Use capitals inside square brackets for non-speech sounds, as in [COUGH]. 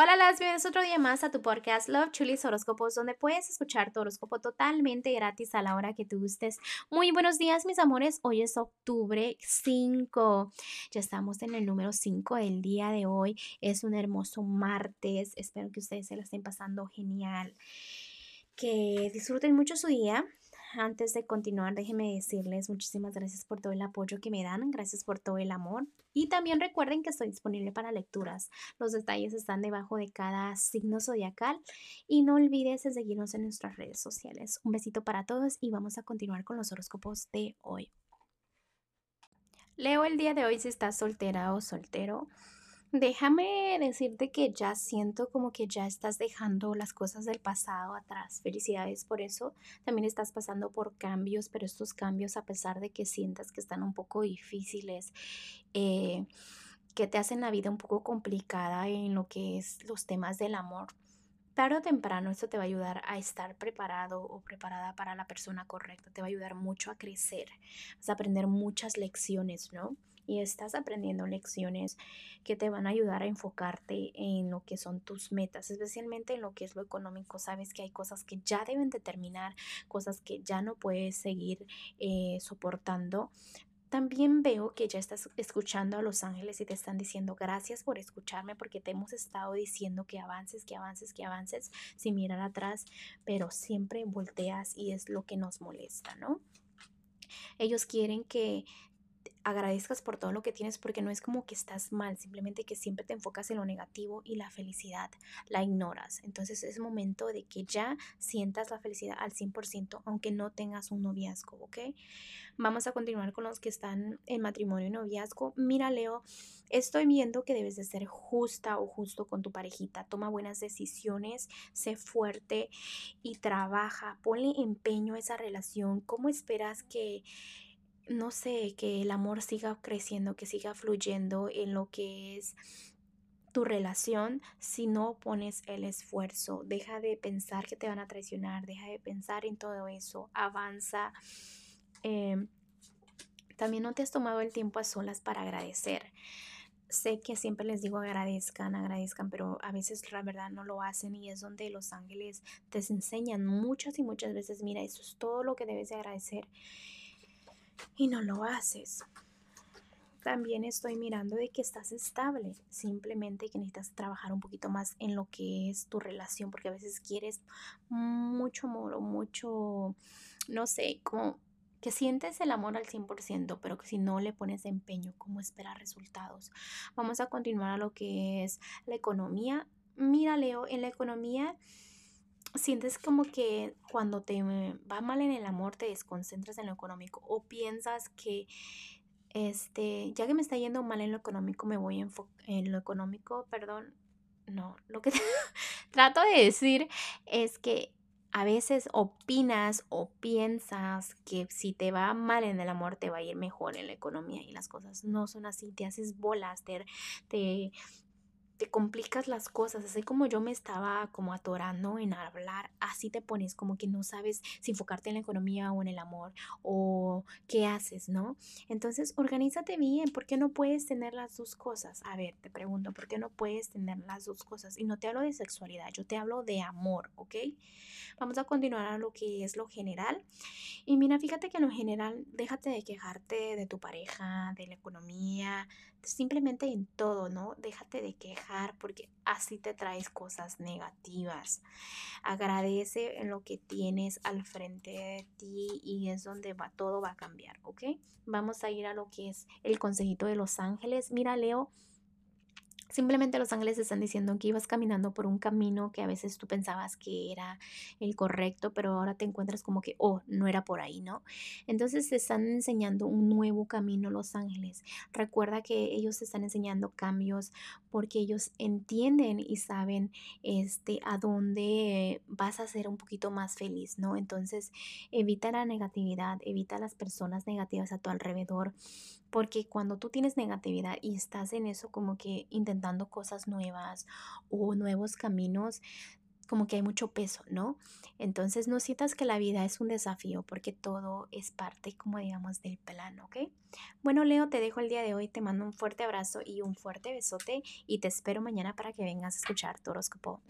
Hola, las bienvenidos otro día más a tu podcast Love Chulis Horóscopos, donde puedes escuchar tu horóscopo totalmente gratis a la hora que tú gustes. Muy buenos días, mis amores. Hoy es octubre 5. Ya estamos en el número 5 del día de hoy. Es un hermoso martes. Espero que ustedes se la estén pasando genial. Que disfruten mucho su día antes de continuar, déjenme decirles muchísimas gracias por todo el apoyo que me dan, gracias por todo el amor. Y también recuerden que estoy disponible para lecturas. Los detalles están debajo de cada signo zodiacal. Y no olvides seguirnos en nuestras redes sociales. Un besito para todos y vamos a continuar con los horóscopos de hoy. Leo el día de hoy si estás soltera o soltero. Déjame decirte que ya siento como que ya estás dejando las cosas del pasado atrás. Felicidades por eso. También estás pasando por cambios, pero estos cambios, a pesar de que sientas que están un poco difíciles, eh, que te hacen la vida un poco complicada en lo que es los temas del amor, tarde o temprano esto te va a ayudar a estar preparado o preparada para la persona correcta. Te va a ayudar mucho a crecer. Vas a aprender muchas lecciones, ¿no? Y estás aprendiendo lecciones que te van a ayudar a enfocarte en lo que son tus metas, especialmente en lo que es lo económico. Sabes que hay cosas que ya deben de terminar, cosas que ya no puedes seguir eh, soportando, también veo que ya estás escuchando a los ángeles y te están diciendo gracias por escucharme porque te hemos estado diciendo que avances, que avances, que avances sin mirar atrás, pero siempre volteas y es lo que nos molesta, ¿no? Ellos quieren que agradezcas por todo lo que tienes porque no es como que estás mal, simplemente que siempre te enfocas en lo negativo y la felicidad la ignoras. Entonces es momento de que ya sientas la felicidad al 100% aunque no tengas un noviazgo, ¿ok? Vamos a continuar con los que están en matrimonio y noviazgo. Mira, Leo, estoy viendo que debes de ser justa o justo con tu parejita. Toma buenas decisiones, sé fuerte y trabaja. Ponle empeño a esa relación. ¿Cómo esperas que no sé, que el amor siga creciendo, que siga fluyendo en lo que es tu relación si no pones el esfuerzo. Deja de pensar que te van a traicionar, deja de pensar en todo eso, avanza. Em, también no te has tomado el tiempo a solas para agradecer. Sé que siempre les digo agradezcan, agradezcan, pero a veces la verdad no lo hacen y es donde los ángeles te enseñan muchas y muchas veces, mira, eso es todo lo que debes de agradecer y no lo haces. También estoy mirando de que estás estable, simplemente que necesitas trabajar un poquito más en lo que es tu relación, porque a veces quieres mucho amor o mucho, no sé, como que sientes el amor al 100%, pero que si no le pones empeño, ¿cómo esperar resultados? Vamos a continuar a lo que es la economía. Mira, Leo, en la economía sientes como que cuando te va mal en el amor te desconcentras en lo económico o piensas que este, ya que me está yendo mal en lo económico, me voy en, en lo económico, perdón, no, lo que [LAUGHS] trato de decir es que a veces opinas o piensas que si te va mal en el amor te va a ir mejor en la economía y las cosas no son así, te haces bolas, te, te te complicas las cosas, así como yo me estaba como atorando en hablar, así te pones como que no sabes si enfocarte en la economía o en el amor o qué haces, ¿no? Entonces, organízate bien, ¿por qué no puedes tener las dos cosas? A ver, te pregunto, ¿por qué no puedes tener las dos cosas? Y no te hablo de sexualidad, yo te hablo de amor, ¿ok? Vamos a continuar a lo que es lo general. Y mira, fíjate que en lo general, déjate de quejarte de tu pareja, de la economía, simplemente en todo, ¿no? Déjate de quejar porque así te traes cosas negativas. Agradece en lo que tienes al frente de ti y es donde va, todo va a cambiar, ¿ok? Vamos a ir a lo que es el consejito de los ángeles. Mira, Leo, Simplemente los ángeles están diciendo que ibas caminando por un camino que a veces tú pensabas que era el correcto, pero ahora te encuentras como que, oh, no era por ahí, ¿no? Entonces te están enseñando un nuevo camino los ángeles. Recuerda que ellos te están enseñando cambios porque ellos entienden y saben este, a dónde vas a ser un poquito más feliz, ¿no? Entonces evita la negatividad, evita las personas negativas a tu alrededor porque cuando tú tienes negatividad y estás en eso como que intentando cosas nuevas o nuevos caminos, como que hay mucho peso, ¿no? Entonces no sientas que la vida es un desafío porque todo es parte, como digamos, del plan, ¿ok? Bueno, Leo, te dejo el día de hoy, te mando un fuerte abrazo y un fuerte besote y te espero mañana para que vengas a escuchar tu horóscopo.